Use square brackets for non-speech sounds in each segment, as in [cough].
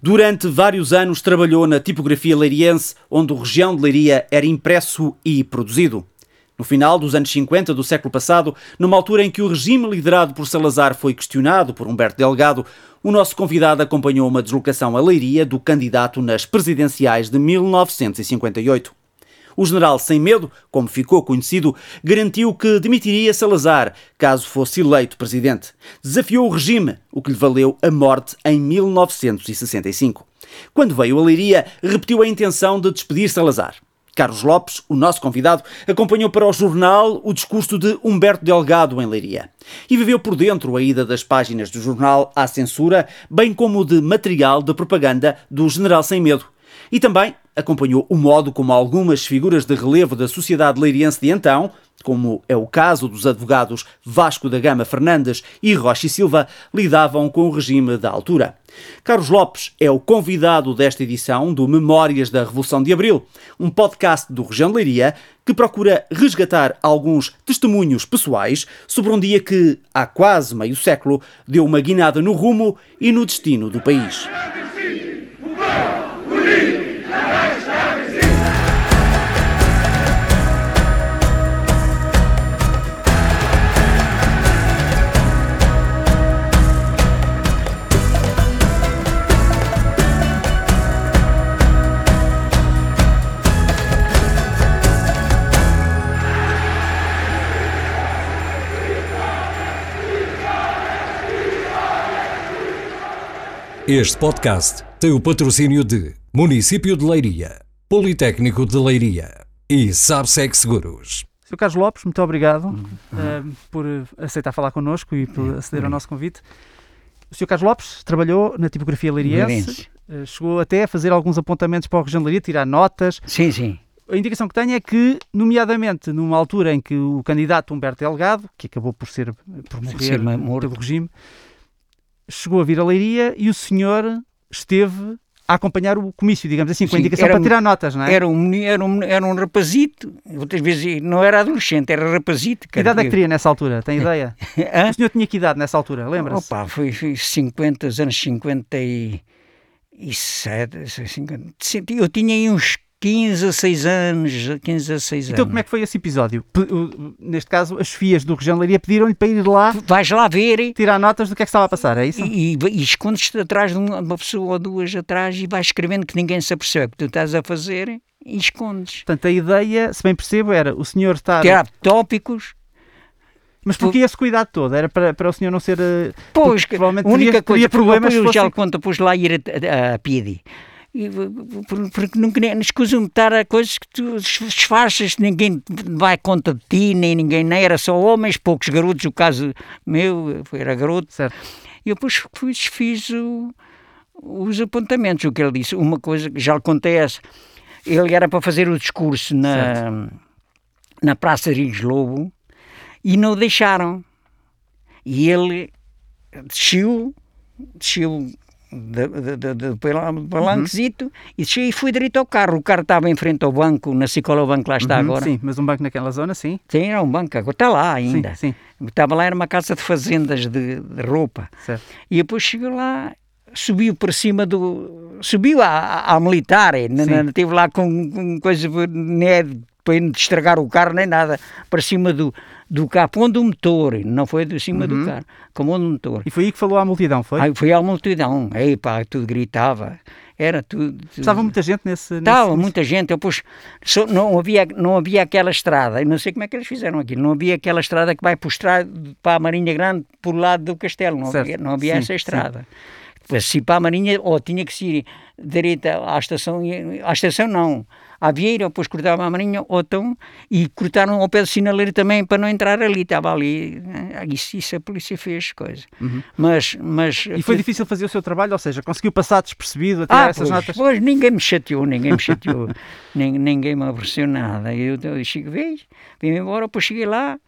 Durante vários anos trabalhou na tipografia leiriense, onde o região de Leiria era impresso e produzido. No final dos anos 50 do século passado, numa altura em que o regime liderado por Salazar foi questionado por Humberto Delgado, o nosso convidado acompanhou uma deslocação a Leiria do candidato nas presidenciais de 1958. O general Sem Medo, como ficou conhecido, garantiu que demitiria Salazar caso fosse eleito presidente. Desafiou o regime, o que lhe valeu a morte em 1965. Quando veio a Leiria, repetiu a intenção de despedir Salazar. Carlos Lopes, o nosso convidado, acompanhou para o jornal o discurso de Humberto Delgado em Leiria e viveu por dentro a ida das páginas do jornal à censura, bem como de material de propaganda do General Sem Medo. E também acompanhou o modo como algumas figuras de relevo da sociedade leiriense de então, como é o caso dos advogados Vasco da Gama Fernandes e Rocha e Silva, lidavam com o regime da altura. Carlos Lopes é o convidado desta edição do Memórias da Revolução de Abril, um podcast do Região de Leiria que procura resgatar alguns testemunhos pessoais sobre um dia que, há quase meio século, deu uma guinada no rumo e no destino do país. Este podcast tem o patrocínio de Município de Leiria, Politécnico de Leiria e Sabsec Seguros. Sr. Carlos Lopes, muito obrigado uhum. uh, por aceitar falar connosco e por aceder ao nosso convite. O Sr. Carlos Lopes trabalhou na tipografia leiriense, uh, chegou até a fazer alguns apontamentos para o Região de Leiria, tirar notas. Sim, sim. A indicação que tenho é que, nomeadamente numa altura em que o candidato Humberto Delgado, que acabou por ser por morrer pelo regime, chegou a vir a Leiria e o senhor esteve a acompanhar o comício, digamos assim, com a indicação para tirar notas, não é? Era um, era um, era um rapazito, outras vezes não era adolescente, era rapazito. Que idade é que teria nessa altura? Tem [laughs] ideia? o senhor tinha que idade nessa altura, lembra-se? Opa, foi, foi 50, anos 57, 50, eu tinha aí uns 15 a 6 anos, 15 a 6 então, anos. Então como é que foi esse episódio? Neste caso, as FIAs do Região Leiria pediram-lhe para ir lá... Vais lá ver... Tirar notas do que é que estava a passar, é isso? E, e, e escondes-te atrás de uma pessoa ou duas atrás e vais escrevendo que ninguém se apercebe o que tu estás a fazer e escondes. Portanto, a ideia, se bem percebo, era o senhor estar... Tirar tópicos... Mas porquê esse cuidado todo? Era para, para o senhor não ser... Eh, pois, a única teria, coisa... Teria problemas eu já lhe conto, pus lá ir a, a, a Pidi porque não escusam estar a coisas que tu disfarças, ninguém vai conta de ti, nem ninguém, nem era só homens, poucos garotos, o caso meu era garoto. Certo. E eu depois fiz, fiz o, os apontamentos, o que ele disse. Uma coisa que já lhe contei essa, ele era para fazer o discurso na, na Praça de Lobo e não o deixaram. E ele desceu, desceu de, palanquezito uhum. e cheguei e fui direito ao carro. O carro estava em frente ao banco, na Cicola Banco, lá está uhum, agora. Sim, mas um banco naquela zona, sim. Sim, era um banco, agora está lá ainda. Sim, sim. Estava lá, era uma casa de fazendas de, de roupa. Certo. E depois chegou lá, subiu por cima do. subiu à, à militar, estive lá com, com coisa. Né, para não estragar o carro nem nada, para cima do, do capão do motor, não foi de cima uhum. do carro, como do motor. E foi aí que falou à multidão, foi? Aí foi à multidão, aí pá, tudo gritava, era tudo... tudo... Estava muita gente nesse... Estava nesse... muita gente, depois só, não, havia, não havia aquela estrada, não sei como é que eles fizeram aquilo, não havia aquela estrada que vai para, para a Marinha Grande por lado do castelo, não havia, não havia sim, essa estrada. Sim. Se para a Marinha, ou tinha que ir direita à estação, à estação não, à Vieira, depois cortava a Marinha, Otão, e cortaram ao pé do sinaleiro também para não entrar ali, estava ali, eh, isso, isso a polícia fez, coisa. Uhum. Mas, mas... E foi difícil fazer o seu trabalho, ou seja, conseguiu passar despercebido a tirar ah, essas pois, notas? Pois, ninguém me chateou, ninguém me chateou, [laughs] ninguém, ninguém me aborreceu nada, eu, eu cheguei, vim embora, depois cheguei lá,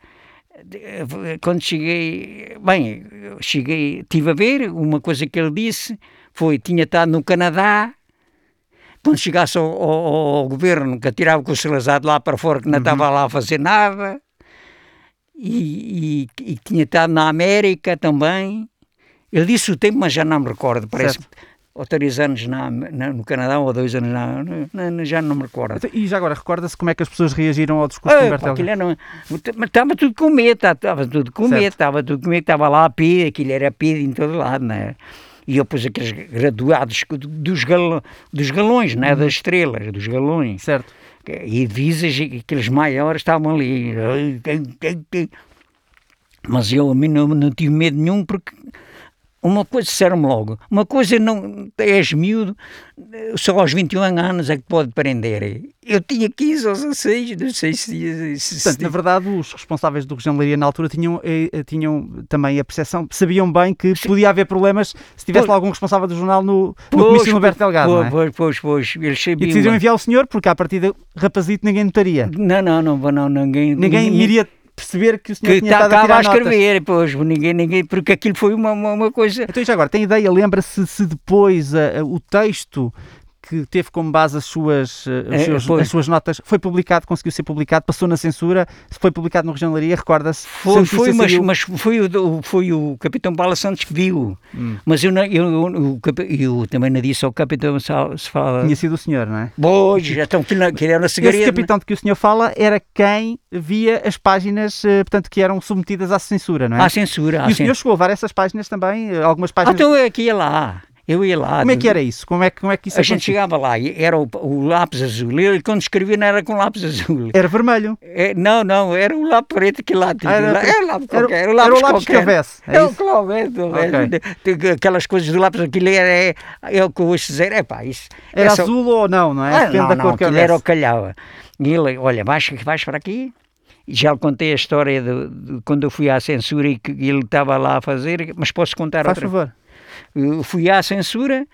quando cheguei, bem, cheguei, tive a ver, uma coisa que ele disse foi, tinha estado no Canadá, quando chegasse ao, ao, ao governo, que atirava com o Salazar de lá para fora, que não uhum. estava lá a fazer nada, e, e, e, tinha estado na América também. Ele disse o tempo, mas já não me recordo. Parece certo. ou três anos na, na, no Canadá, ou dois anos na, na, já não me recordo. Então, e já agora, recorda-se como é que as pessoas reagiram ao discurso ah, do Humberto era, Estava tudo com medo, estava tudo com medo, estava tudo com medo, estava lá a PID, aquilo era PID em todo lado, não é? E eu pus aqueles graduados dos, gal, dos galões, não é? Das estrelas, dos galões. Certo. E visas, aqueles maiores estavam ali. Mas eu a mim não, não tive medo nenhum porque uma coisa, disseram-me logo, uma coisa não és miúdo, só aos 21 anos é que pode prender. Eu tinha 15 ou 16, não sei se... se Portanto, na verdade, os responsáveis do Região Leiria na altura tinham, eh, eh, tinham também a percepção, sabiam bem que podia haver problemas se tivesse lá algum responsável do jornal no, no comício Roberto Delgado, pois, é? pois, pois, pois, eles sabiam. E decidiram enviar o senhor, porque à partida, rapazito, ninguém notaria. Não, não, não, não, ninguém... Ninguém iria perceber que o senhor que tinha estado a, a escrever, pois, ninguém, ninguém, porque aquilo foi uma, uma, uma coisa... Então, já agora, tem ideia, lembra-se se depois uh, o texto que teve como base as suas, eh, é, seus, as suas notas, foi publicado, conseguiu ser publicado, passou na censura, foi publicado no Região Laria, recorda-se? Foi, foi mas, mas, foi, o, foi o Capitão Paula Santos que viu, hum. mas eu, eu, eu, eu, também não disse ao Capitão se fala... Tinha sido o senhor, não é? Pois, então que, que era na segredo. Esse Capitão de que o senhor fala era quem via as páginas, eh, portanto, que eram submetidas à censura, não é? À censura. E o senhor chegou a levar essas páginas também, eh, algumas páginas... Ah, então é aqui e lá. Eu ia lá. Como é que era isso? Como é, como é que isso A gente chegava lá e era o, o, lápis azul. Ele, quando escrevia, não era com lápis azul. Era vermelho? É, não, não, era o lápis preto que lá tinha. Ah, era, era, lápis era, qualquer, era o lápis, era o lápis que houvesse. É, é o que houvesse. Okay. Aquelas coisas do lápis, aquilo era, é, é o que ouço dizer. É pá, isso. Era é azul ou não, não é? Ah, não, não, aquilo era o calhava. E ele, olha, vais, vais para aqui. Já lhe contei a história de, de, quando eu fui à censura e que ele estava lá a fazer, mas posso contar Faz outra? favor. Eu fui à censura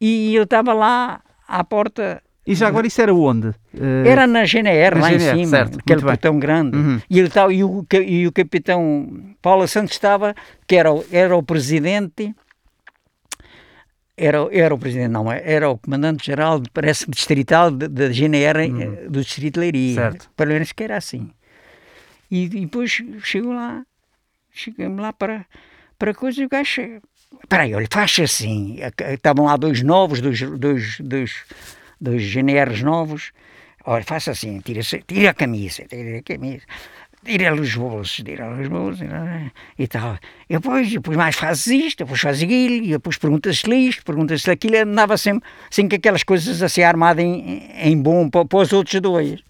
e eu estava lá à porta. E já agora isso era onde? Uh... Era na GNR, na lá GNR, em cima, certo, aquele portão grande. Uhum. E, ele e, o, e o capitão Paulo Santos estava, que era, era o presidente, era, era o presidente, não, era o comandante-geral, parece, distrital da GNR uhum. Eh, do Distrito de Leiria. Certo. Pelo menos que era assim. E, e depois chegou lá, chegamos lá para, para coisa e o gajo Espera aí, olha, faz assim. Estavam lá dois novos, dois, dois, dois, dois GNRs novos. Olha, faça assim, tira, tira a camisa, tira a camisa. Tira-lhe os bolsos, tira-lhe os bolsos e tal. E depois, depois mais fazes isto, depois fazes aquilo, e depois perguntas-se isto, perguntas-se aquilo. Andava sempre, sempre com aquelas coisas assim armado em, em bom para, para os outros dois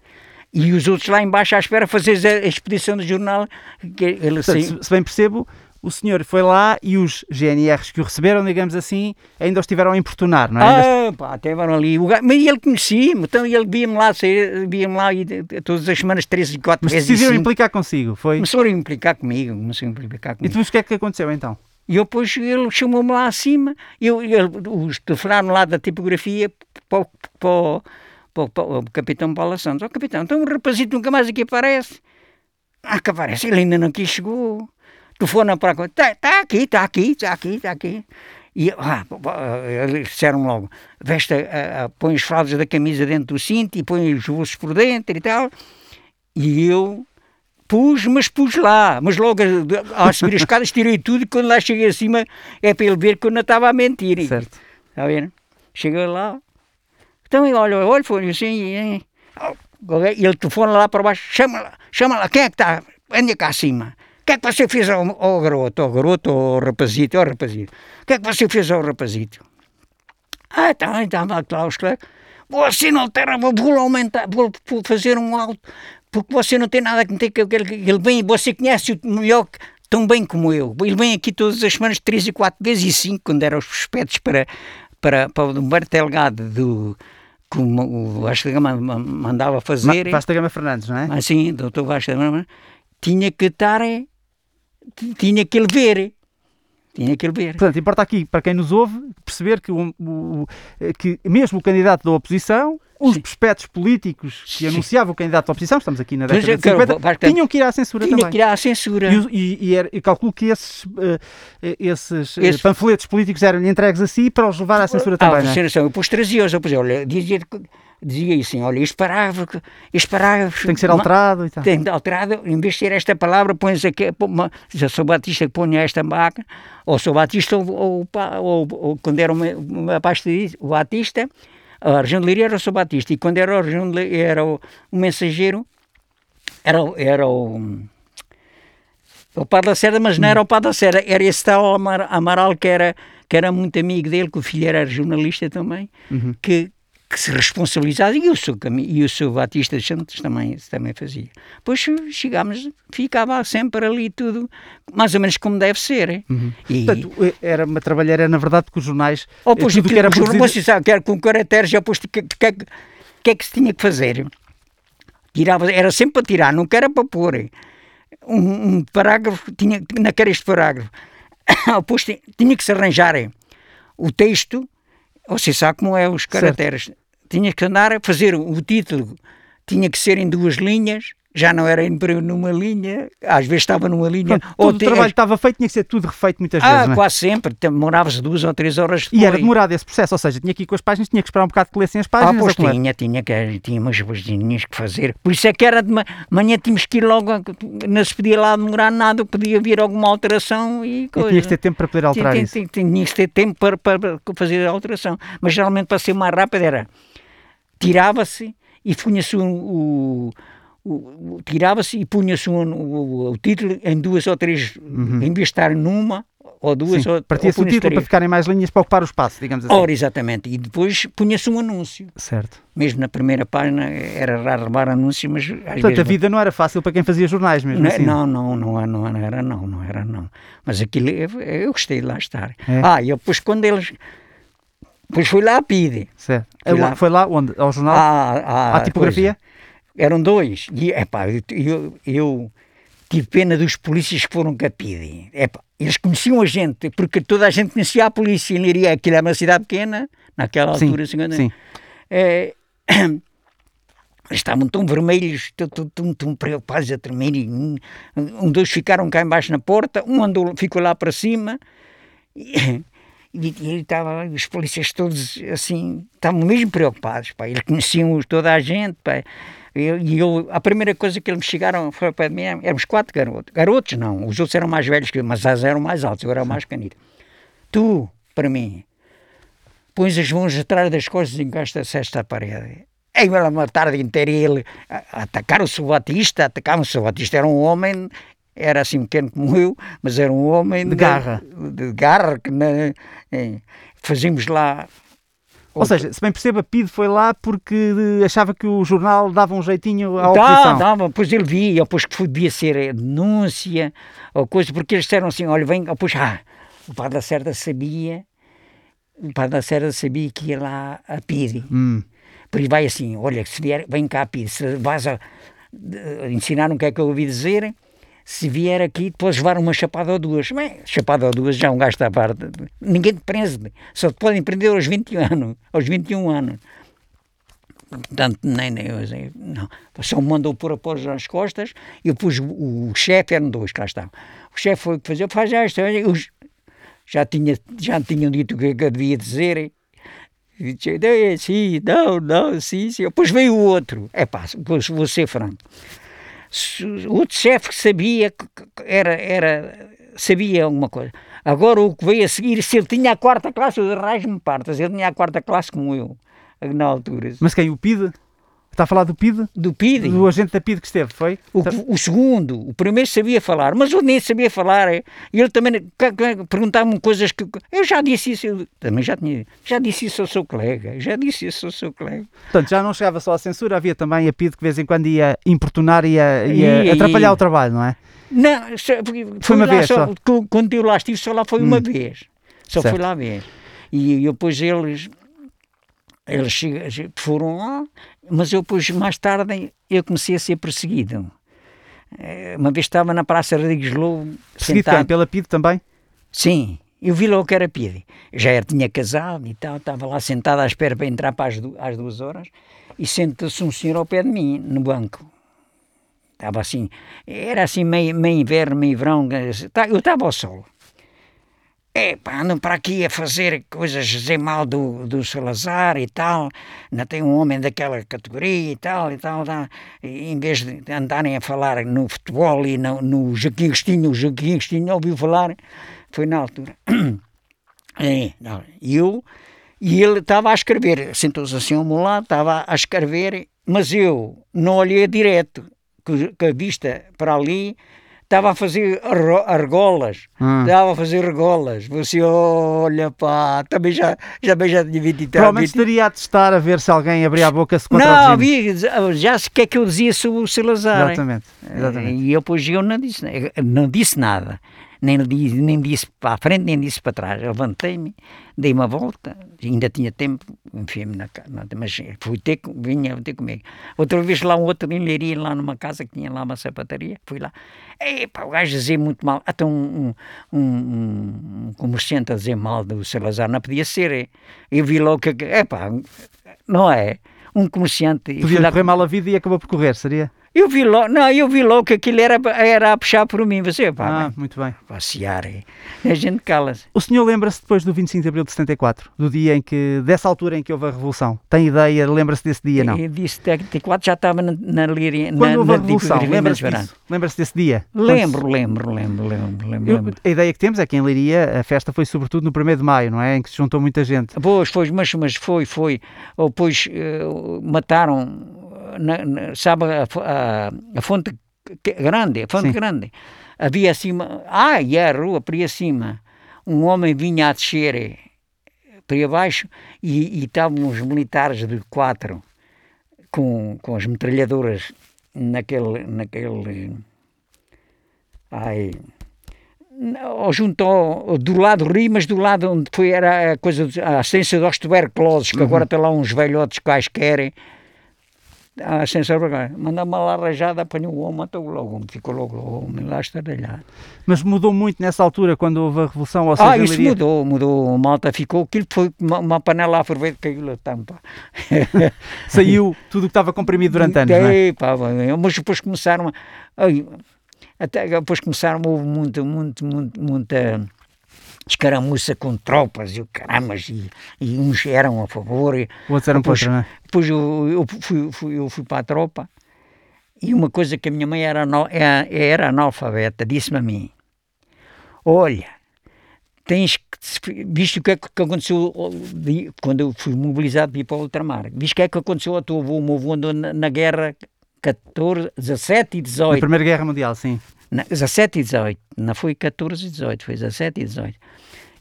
e os outros lá embaixo à espera fazer a expedição do jornal. Que ele, assim... se, se bem percebo, o senhor foi lá e os GNRs que o receberam, digamos assim, ainda os estiveram a importunar, não é? Ah, pá, estiveram ali. O gajo, mas ele conhecia-me, então ele via-me lá, via-me lá e, todas as semanas, três e quatro mas vezes. Mas decidiram implicar consigo, foi? Começaram a implicar comigo, começaram a implicar comigo. E depois o que é que aconteceu então? E eu, depois ele chamou-me lá acima, eu, ele, os telefonaram lá da tipografia para, para, para, para o capitão Paula Santos. Ó oh, capitão, então um rapazito nunca mais aqui aparece. Ah, que aparece, ele ainda não aqui chegou telefona para cá, está tá aqui, está aqui, está aqui, está aqui. E ah, eles disseram logo, veste, uh, põe as fraldas da camisa dentro do cinto e põe os bolsos por dentro e tal. E eu pus, mas pus lá. Mas logo a subir as escadas tirei tudo e quando lá cheguei acima é para ele ver que eu não estava a mentir. Certo. Está vendo? Cheguei lá. Então ele olha, olha, foi assim. E ele telefona lá para baixo, chama lá, chama lá, quem é que está? Anda cá acima que é que você fez ao, ao garoto, ao garoto, ao rapazito, ao rapazito? O que é que você fez ao rapazito? Ah, tá, estava lá os colegas. Você não terra, vou aumentar, vou fazer um alto, porque você não tem nada que ter que ele vem, você conhece o melhor tão bem como eu. Ele vem aqui todas as semanas, três e quatro vezes, e cinco, quando eram os prospectos para, para, para o Humberto Delgado do como o Vasta Gama mandava fazer. Vasta Gama Fernandes, não é? Assim, doutor Vasta Gama, tinha que estar tinha que ele ver. Tinha que ele ver. Portanto, importa aqui, para quem nos ouve, perceber que, o, o que mesmo o candidato da oposição, os Sim. prospectos políticos que Sim. anunciavam o candidato da oposição, estamos aqui na década de 50, tinham que ir à censura tinha também. que ir à censura. E, e, e, era, e calculo que esses, uh, esses uh, panfletos políticos eram entregues a si para os levar à censura também, à é? Eu pus trazia-os, eu pus, olha, dizia dizia assim, olha, este parágrafo, este parágrafo... Tem que ser alterado e tal. Tem que ser alterado, em vez de ser esta palavra, pões aqui, se eu sou Batista, ponha esta máquina, ou sou Batista, ou, ou, ou, ou quando era uma, uma o Batista, a região de Leiria era o São Batista, e quando era a região de Leiria, era o, o mensageiro, era, era o... O Padre da Serra, mas não era o Padre da Serra, era esse tal Amaral que era, que era muito amigo dele, que o filho era jornalista também, uhum. que, que se responsabilizava, e o seu, e o seu Batista de Santos também, também fazia. Depois chegámos, ficava sempre ali tudo, mais ou menos como deve ser. Uhum. E... Portanto, era uma trabalheira, na verdade, porque os jornais... Oh, pois, tudo que era produzido... Sabe, que era com caracteres, já posto, que, que, que, que é que se tinha que fazer? Tirava, era sempre para tirar, nunca era para pôr. Um, um parágrafo, tinha, naquele este parágrafo, [coughs] depois tinha que se arranjar o texto, você sabe como é os caracteres. Certo tinha que andar a fazer o título, tinha que ser em duas linhas, já não era numa linha, às vezes estava numa linha. Pronto, todo o trabalho que estava feito tinha que ser tudo refeito muitas ah, vezes. Ah, quase sempre, demorava-se duas ou três horas depois. E era demorado esse processo, ou seja, tinha que ir com as páginas, tinha que esperar um bocado que lessem as páginas. Ah, pois tinha, tinha, que, tinha umas coisinhas que fazer. Por isso é que era de manhã tínhamos que ir logo, não se podia lá demorar nada, podia vir alguma alteração e coisa. E tinha que ter tempo para poder alterar tinha, isso. Tinha, tinha que ter tempo para, para fazer a alteração. Mas geralmente para ser mais rápido era tirava-se e punha-se o, o, o tirava-se e punha-se o, o, título em duas ou três, uhum. em vez de estar numa ou duas Sim, ou partia-se o título para ficarem mais linhas para ocupar o espaço, digamos assim. Ora, exatamente, e depois punha-se um anúncio. Certo. Mesmo na primeira página era raro levar anúncio, mas... Portanto, vezes... a vida não era fácil para quem fazia jornais mesmo não, assim? Não, não, não, não, não era não, não era não. Mas aquilo, eu, eu gostei de lá estar. É. Ah, e depois quando eles Pois fui lá a PIDE. Certo. Foi lá, foi lá onde? Ao jornal? À, à, à tipografia? Pois, eram dois. E, epá, eu, eu, eu tive pena dos polícias que foram com a PIDE. Epá, eles conheciam a gente, porque toda a gente conhecia a polícia em Liria. Aquilo era uma cidade pequena, naquela altura. Sim, sim. É, [coughs] estavam tão vermelhos, tão, tão, tão, preocupados a tremer. Um, um, dois ficaram cá embaixo na porta, um andou, ficou lá para cima. E, e, e estava, os polícias todos assim, estavam mesmo preocupados, pá. Eles conheciam toda a gente, pá. E eu, a primeira coisa que eles me chegaram foi para mim, éramos quatro garotos. Garotos não, os outros eram mais velhos que eu, mas eles eram mais altos, eu era mais canito. Tu, para mim, pões as mãos atrás das costas e encostas-se esta parede. Aí uma tarde inteira ele atacar o seu Batista, atacar o seu Batista, era um homem era assim pequeno como eu, mas era um homem de, de garra. De, garra, que na, fazíamos lá. Ou seja, se bem perceba, Pido foi lá porque achava que o jornal dava um jeitinho à oposição. Dava, dava, pois ele via, depois que devia ser denúncia, ou coisa, porque eles disseram assim, olha, vem, depois, ah, o Padre da Cerda sabia, o Padre da Cerda sabia que ia lá a Pide. Hum. Por isso vai assim, olha, se vier, vem cá a Pide, se vais a, ensinar o que é que eu ouvi dizer, se vier aqui, depois levar uma chapada ou duas. Bem, chapada ou duas já é um gasto à parte. Ninguém te prende. Só te podem prender aos 20 anos, aos 21 anos. Portanto, nem, nem não. Só me mandou pôr a pós nas costas e depois o, o chefe, eram dois lá estavam. O chefe foi fazer, faz isto. Eu, já, tinha, já tinham dito o que eu devia dizer. E disse, sim, não, não, sim, sim. Depois veio o outro. É pá, vou ser franco outro chefe que sabia era, era, sabia alguma coisa. Agora o que veio a seguir, se ele tinha a quarta classe, eu arranjo-me partas, ele tinha a quarta classe como eu, na altura. Mas quem? O PIDE? Está a falar do PIDE? Do PIDE. Do agente da PIDE que esteve, foi? O, o segundo, o primeiro sabia falar, mas o nem sabia falar. E ele também perguntava-me coisas que. Eu já disse isso, eu também já tinha. Já disse isso ao seu colega, já disse isso ao seu colega. Portanto, já não chegava só a censura, havia também a PIDE que de vez em quando ia importunar e ia, ia e, atrapalhar e, o trabalho, não é? Não, foi uma vez só. só. Quando eu lá estive, só lá foi hum. uma vez. Só certo. foi lá. E, e depois eles eles foram lá, mas eu depois, mais tarde, eu comecei a ser perseguido. Eh, uma vez estava na Praça Rodrigues Lobo... Perseguido sentado... pela PIDE também? Sim, eu vi logo que era PIDE. Já era, tinha casado e tal, estava lá sentado à espera para entrar para as, du às duas horas e senta-se um senhor ao pé de mim, no banco. Estava assim, era assim meio, meio inverno, meio verão, eu estava ao sol. É pá, andam para aqui a fazer coisas, dizer mal do, do Salazar e tal, ainda tem um homem daquela categoria e tal, e tal, tal. E, em vez de andarem a falar no futebol e no, no Joaquim Agostinho, o Joaquim Agostinho ouviu falar, foi na altura. [clears throat] É, e eu, e ele estava a escrever, sentou-se assim ao meu lado, estava a escrever, mas eu não olhei direto, com a vista para ali, estava a fazer argolas, hum. estava a fazer argolas. Você olha, pá, também já, já, já tinha 20 Provavelmente estaria a testar a ver se alguém abria a boca se contra Não, vi, já se que é que eu dizia sobre o Salazar. Exatamente, exatamente. E eu, pois, eu não disse, não disse nada nem, nem disse para a frente, nem disse para trás. Levantei-me, dei uma volta, ainda tinha tempo, enfiei-me na casa, mas fui ter, vinha ter comigo. Outra vez lá um outro em Leiria, lá numa casa que tinha lá uma sapataria, fui lá. Epá, o gajo dizia muito mal. Até um, um, um, um, comerciante a dizer mal do Salazar, não podia ser. Eu vi logo que, epá, não é? Um comerciante... Podia correr mal a vida e acabou por correr, seria? Eu vi logo, não, eu vi logo que aquilo era, era a puxar por mim. Você, pá, ah, muito bem. Passear, a gente cala-se. O senhor lembra-se depois do 25 de abril de 74, do dia em que, dessa altura em que houve a Revolução? Tem ideia, lembra-se desse dia, não? Eu disse 74, já estava na, na Líria. Quando na, houve a Revolução, lembra-se disso? Lembra-se desse dia? Lembro, lembro, lembro, lembro, lembro, A ideia que temos é que em Leiria a festa foi sobretudo no 1 de maio, não é? Em que se juntou muita gente. Pois, foi, mas, mas foi, foi. Ou depois uh, mataram na, na, sabe, a, a, fonte grande, a fonte Sim. grande. Havia acima, ah, e a rua para cima, um homem vinha a descer eh, para baixo e, e estavam os militares de quatro com, com as metralhadoras naquele, naquele, ai, ou junto ao, do lado do rio, mas do lado onde foi era a coisa, a assistência dos tuberculosos, que uhum. agora tem lá uns velhotes quaisquer, ascensor para cá, manda uma lá rajada, apanhou o homem, matou logo, ficou logo o homem lá estardalhado. Mas mudou muito nessa altura, quando houve a Revolução? Ou seja, ah, isso mudou, mudou, malta ficou, aquilo foi uma, uma panela a ferver, caiu a tampa. [laughs] Saiu tudo o que estava comprimido durante anos, não é? Pá, mas depois começaram, a, até depois começaram, houve muito, muito, muito, muita escaramuça com tropas e o caramas, e, e, uns eram a favor. E, Outros eram depois, contra, não é? Depois eu, eu, fui, fui, eu fui para a tropa e uma coisa que a minha mãe era, era, era analfabeta, disse-me a mim, olha, tens que, visto o que é que aconteceu quando eu fui mobilizado para ir para o ultramar, visto o que é que aconteceu ao teu avô, o meu avô andou na, na guerra 14, 17 e 18. Na Primeira Guerra Mundial, sim. Na, 17 e 18, não foi 14 e 18, foi 17 e 18.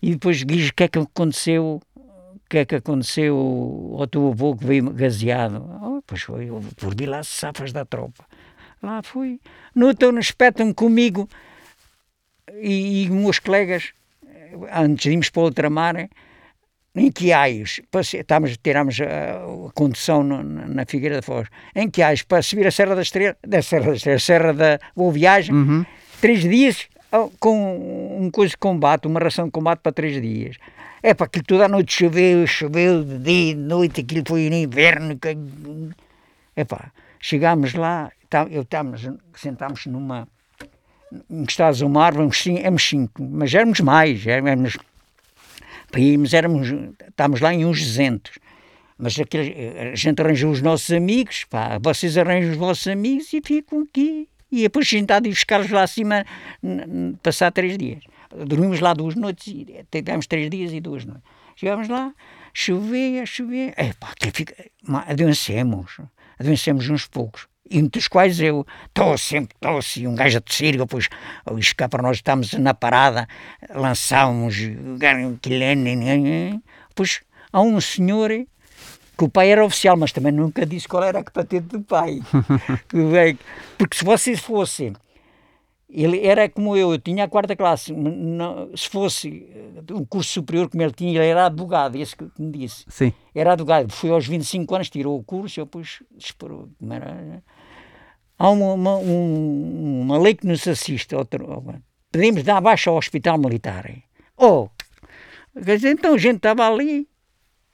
E depois diz o que é que aconteceu, o que é que aconteceu ao teu avô que veio gaseado. Oh, pois foi, eu vi lá safas da tropa. Lá fui. No então espetam comigo e, e meus colegas, antes de irmos para outra mar, em Quiaios, estamos, tiramos a, a condução na Figueira da Foz, em Quiaios, para subir a Serra da Estrela, da Serra da Estrela, Serra da Boa Viagem, uhum. três dias com um coisa de combate, uma ração de combate para três dias. É para aquilo toda a noite choveu, choveu de dia, de noite, aquilo foi no inverno. É pá, chegámos lá, tá, eu estávamos, sentámos numa, encostados a uma árvore, éramos cinco, mas éramos mais, éramos Paímos, éramos, estávamos lá em uns 200. Mas aquele, a gente arranjou os nossos amigos, pá, vocês arranjam os vossos amigos e ficam aqui. E depois sentado e buscar-los lá acima, passar três dias. Dormimos lá duas noites, e tivemos três dias e duas noites. Chegámos lá, chovia, chovia. Pá, que fica, adoecemos, adoecemos uns poucos e dos quais eu estou sempre tosse, um gajo a tossir, depois os cá para nós estamos na parada, lançámos depois há um senhor que o pai era oficial, mas também nunca disse qual era a patente do pai. [laughs] Porque se você fosse ele era como eu, eu tinha a quarta classe. Não, se fosse um curso superior como ele tinha, ele era advogado, esse que me disse. Sim. Era advogado. Foi aos 25 anos, tirou o curso, eu depois esperou. Era, há uma, uma, uma, lei que nos assiste. Outro, pedimos dar baixa ao hospital militar. Oh, quer dizer, então a gente estava ali,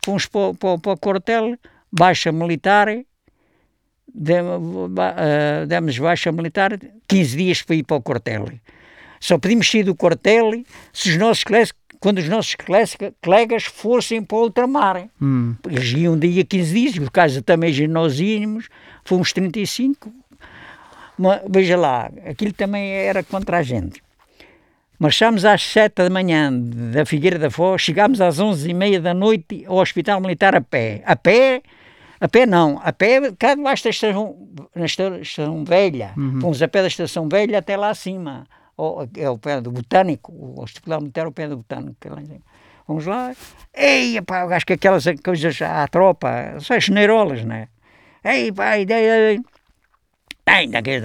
fomos para, para, para o quartel, baixa militar, eh, demos baixa militar, 15 dias para ir para o quartel. Só pedimos sair do quartel se os nossos colegas quando os nossos colegas fossem para o ultramar. Hum. Eles iam um dia 15 dias, por causa também nós íamos, fomos 35. Mas, veja lá, aquilo também era contra a gente. Marchámos às 7 da manhã da Figueira da Foz, chegámos às 11 e meia da noite ao Hospital Militar a pé. A pé, a pé não, a pé, cá debaixo da estação, na estação velha. Uhum. Fomos a pé da estação velha até lá acima. é o pé do Botânico, o Hospital Militar é o pé do Botânico. É lá. Vamos lá. Ei, pá, acho que aquelas coisas à tropa, são as geneirolas, né? Ei, pá, ideia. Ainda que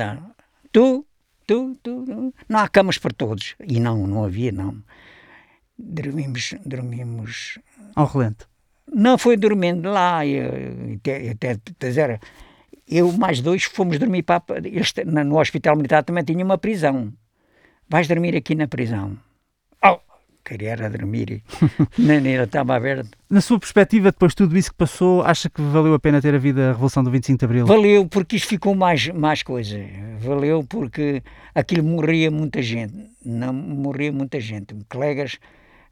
Tu tu, tu, não há camas para todos. E não, não havia, não. Dormimos, dormimos... Ao relento? Não, foi dormindo lá, e, até, até dizer, eu mais dois fomos dormir para, este, no hospital militar também tinha uma prisão. Vais dormir aqui na prisão. Queria era dormir [laughs] nem, nem estava aberto. Na sua perspectiva, depois de tudo isso que passou, acha que valeu a pena ter havido a Revolução do 25 de Abril? Valeu, porque isto ficou mais, mais coisa. Valeu porque aquilo morria muita gente. Não morria muita gente. Colegas.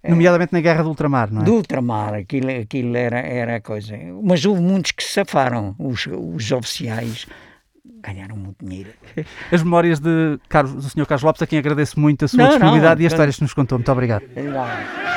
Eh, Nomeadamente na Guerra do Ultramar, não é? Do Ultramar, aquilo, aquilo era, era a coisa. Mas houve muitos que se safaram, os, os oficiais ganharam muito dinheiro. [laughs] As memórias de Carlos, do Sr. Carlos Lopes, a quem agradeço muito a sua não, disponibilidade não, e as histórias que nos contou. Muito obrigado. Não.